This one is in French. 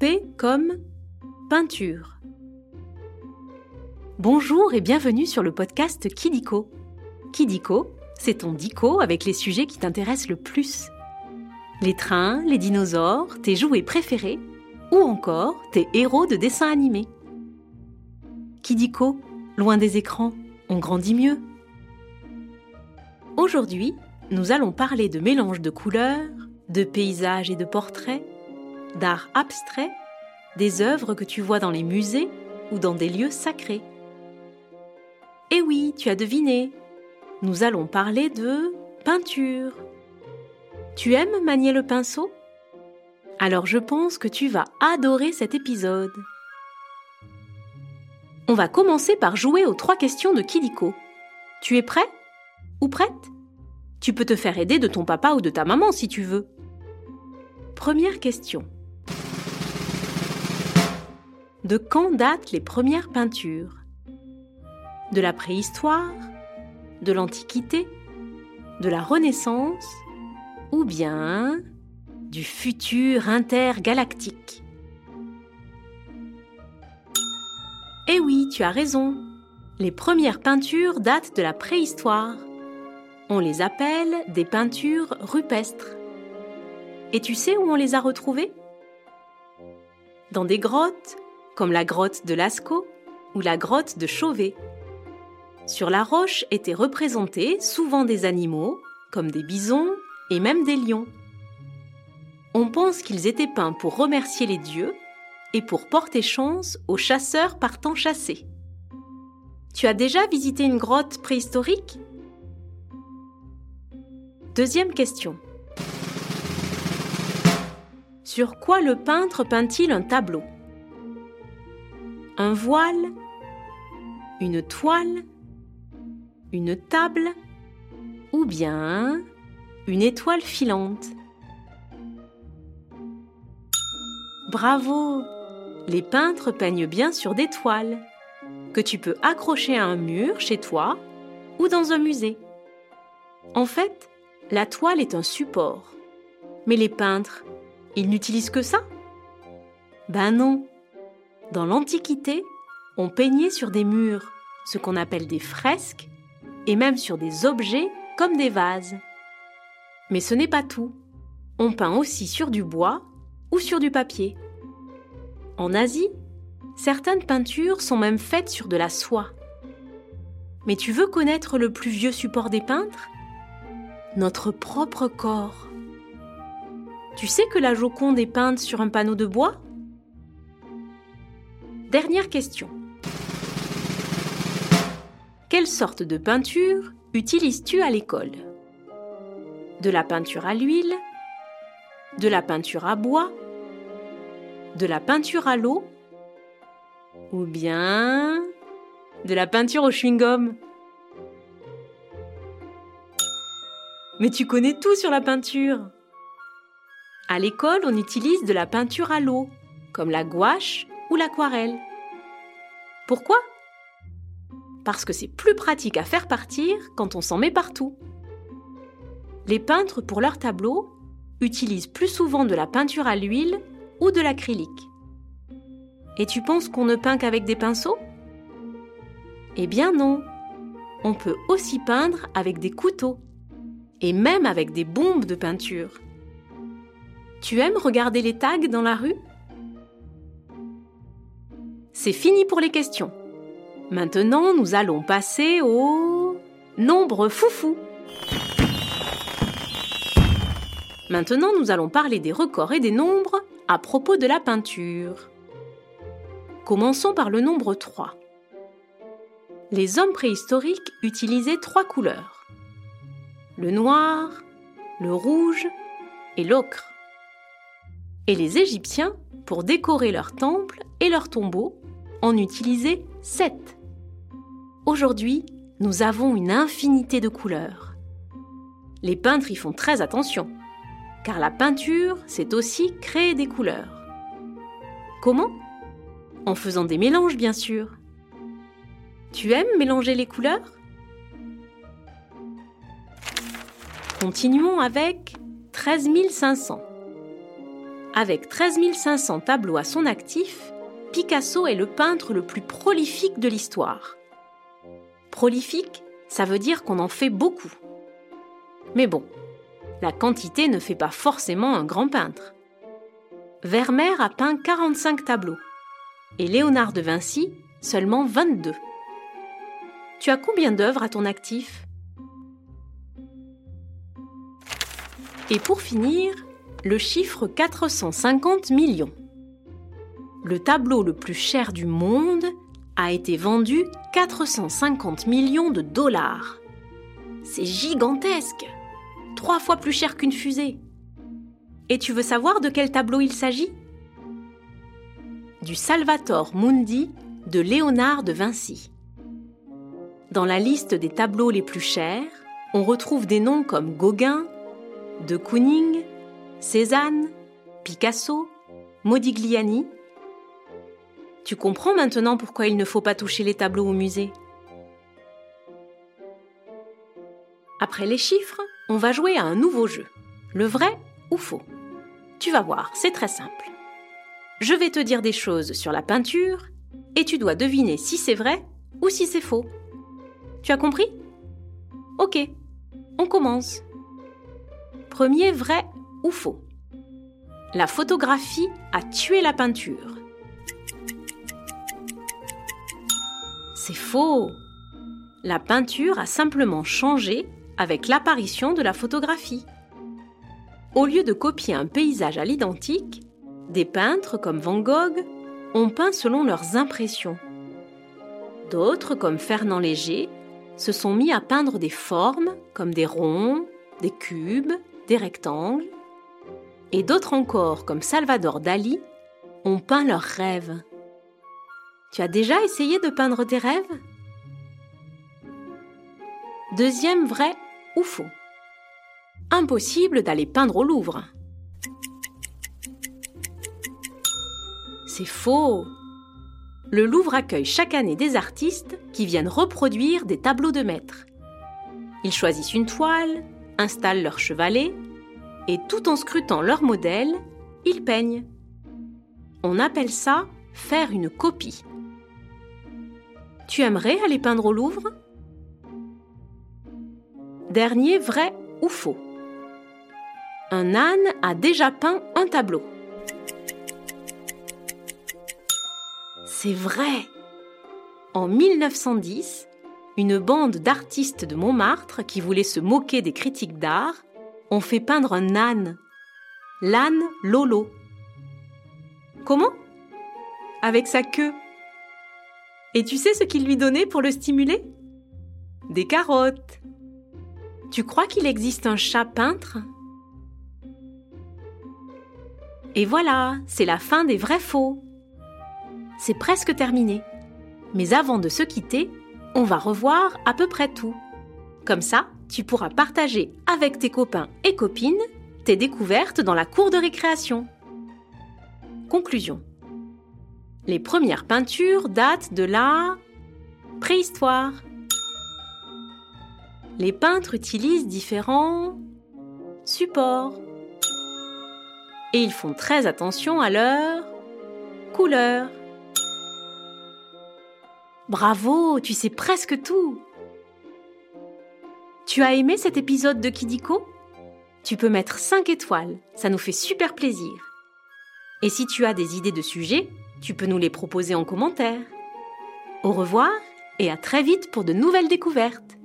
P comme peinture. Bonjour et bienvenue sur le podcast Kidiko. Kidiko, c'est ton dico avec les sujets qui t'intéressent le plus. Les trains, les dinosaures, tes jouets préférés ou encore tes héros de dessins animés. Kidiko, loin des écrans, on grandit mieux. Aujourd'hui, nous allons parler de mélange de couleurs, de paysages et de portraits, d'art abstrait, des œuvres que tu vois dans les musées ou dans des lieux sacrés. Eh oui, tu as deviné, nous allons parler de peinture. Tu aimes manier le pinceau? Alors je pense que tu vas adorer cet épisode. On va commencer par jouer aux trois questions de Kidiko. Tu es prêt? Ou prête? Tu peux te faire aider de ton papa ou de ta maman si tu veux. Première question. De quand datent les premières peintures De la préhistoire De l'Antiquité De la Renaissance Ou bien du futur intergalactique Eh oui, tu as raison. Les premières peintures datent de la préhistoire. On les appelle des peintures rupestres. Et tu sais où on les a retrouvés Dans des grottes, comme la grotte de Lascaux ou la grotte de Chauvet. Sur la roche étaient représentés souvent des animaux, comme des bisons et même des lions. On pense qu'ils étaient peints pour remercier les dieux et pour porter chance aux chasseurs partant chasser. Tu as déjà visité une grotte préhistorique? Deuxième question. Sur quoi le peintre peint-il un tableau? Un voile Une toile Une table Ou bien une étoile filante Bravo Les peintres peignent bien sur des toiles que tu peux accrocher à un mur chez toi ou dans un musée. En fait, la toile est un support. Mais les peintres, ils n'utilisent que ça? Ben non. Dans l'Antiquité, on peignait sur des murs, ce qu'on appelle des fresques, et même sur des objets comme des vases. Mais ce n'est pas tout. On peint aussi sur du bois ou sur du papier. En Asie, certaines peintures sont même faites sur de la soie. Mais tu veux connaître le plus vieux support des peintres? Notre propre corps. Tu sais que la Joconde est peinte sur un panneau de bois? Dernière question. Quelle sorte de peinture utilises-tu à l'école? De la peinture à l'huile De la peinture à bois De la peinture à l'eau Ou bien de la peinture au chewing-gum? Mais tu connais tout sur la peinture. À l'école, on utilise de la peinture à l'eau, comme la gouache ou l'aquarelle. Pourquoi? Parce que c'est plus pratique à faire partir quand on s'en met partout. Les peintres, pour leurs tableaux, utilisent plus souvent de la peinture à l'huile ou de l'acrylique. Et tu penses qu'on ne peint qu'avec des pinceaux? Eh bien non. On peut aussi peindre avec des couteaux et même avec des bombes de peinture. Tu aimes regarder les tags dans la rue? C'est fini pour les questions. Maintenant, nous allons passer au nombre foufou. Maintenant, nous allons parler des records et des nombres à propos de la peinture. Commençons par le nombre 3. Les hommes préhistoriques utilisaient trois couleurs. Le noir, le rouge et l'ocre. Et les Égyptiens, pour décorer leurs temples et leurs tombeaux, en utilisaient sept. Aujourd'hui, nous avons une infinité de couleurs. Les peintres y font très attention, car la peinture, c'est aussi créer des couleurs. Comment? En faisant des mélanges, bien sûr. Tu aimes mélanger les couleurs? Continuons avec 13 500. Avec 13 500 tableaux à son actif, Picasso est le peintre le plus prolifique de l'histoire. Prolifique, ça veut dire qu'on en fait beaucoup. Mais bon, la quantité ne fait pas forcément un grand peintre. Vermeer a peint 45 tableaux et Léonard de Vinci seulement 22. Tu as combien d'œuvres à ton actif? Et pour finir, le chiffre 450 millions. Le tableau le plus cher du monde a été vendu 450 millions de dollars. C'est gigantesque Trois fois plus cher qu'une fusée. Et tu veux savoir de quel tableau il s'agit? Du Salvator Mundi de Léonard de Vinci. Dans la liste des tableaux les plus chers, on retrouve des noms comme Gauguin, De Kooning, Cézanne, Picasso, Modigliani. Tu comprends maintenant pourquoi il ne faut pas toucher les tableaux au musée Après les chiffres, on va jouer à un nouveau jeu. Le vrai ou faux Tu vas voir, c'est très simple. Je vais te dire des choses sur la peinture et tu dois deviner si c'est vrai ou si c'est faux. Tu as compris? Ok, on commence. Premier vrai ou faux La photographie a tué la peinture. C'est faux. La peinture a simplement changé avec l'apparition de la photographie. Au lieu de copier un paysage à l'identique, des peintres comme Van Gogh ont peint selon leurs impressions. D'autres, comme Fernand Léger, se sont mis à peindre des formes comme des ronds, des cubes, des rectangles. Et d'autres encore, comme Salvador Dali, ont peint leurs rêves. Tu as déjà essayé de peindre tes rêves? Deuxième vrai ou faux? Impossible d'aller peindre au Louvre. C'est faux. Le Louvre accueille chaque année des artistes qui viennent reproduire des tableaux de maîtres. Ils choisissent une toile, installent leur chevalet et tout en scrutant leur modèle, ils peignent. On appelle ça faire une copie. Tu aimerais aller peindre au Louvre? Dernier vrai ou faux? Un âne a déjà peint un tableau. C'est vrai En 1910, une bande d'artistes de Montmartre qui voulaient se moquer des critiques d'art ont fait peindre un âne. L'âne Lolo. Comment? Avec sa queue. Et tu sais ce qu'il lui donnait pour le stimuler? Des carottes. Tu crois qu'il existe un chat peintre? Et voilà, c'est la fin des vrais faux. C'est presque terminé. Mais avant de se quitter, on va revoir à peu près tout. Comme ça, tu pourras partager avec tes copains et copines tes découvertes dans la cour de récréation. Conclusion. Les premières peintures datent de la préhistoire les peintres utilisent différents supports. Et ils font très attention à leur couleur. Bravo, tu sais presque tout. Tu as aimé cet épisode de Kidiko? Tu peux mettre 5 étoiles, ça nous fait super plaisir. Et si tu as des idées de sujets, tu peux nous les proposer en commentaire. Au revoir et à très vite pour de nouvelles découvertes.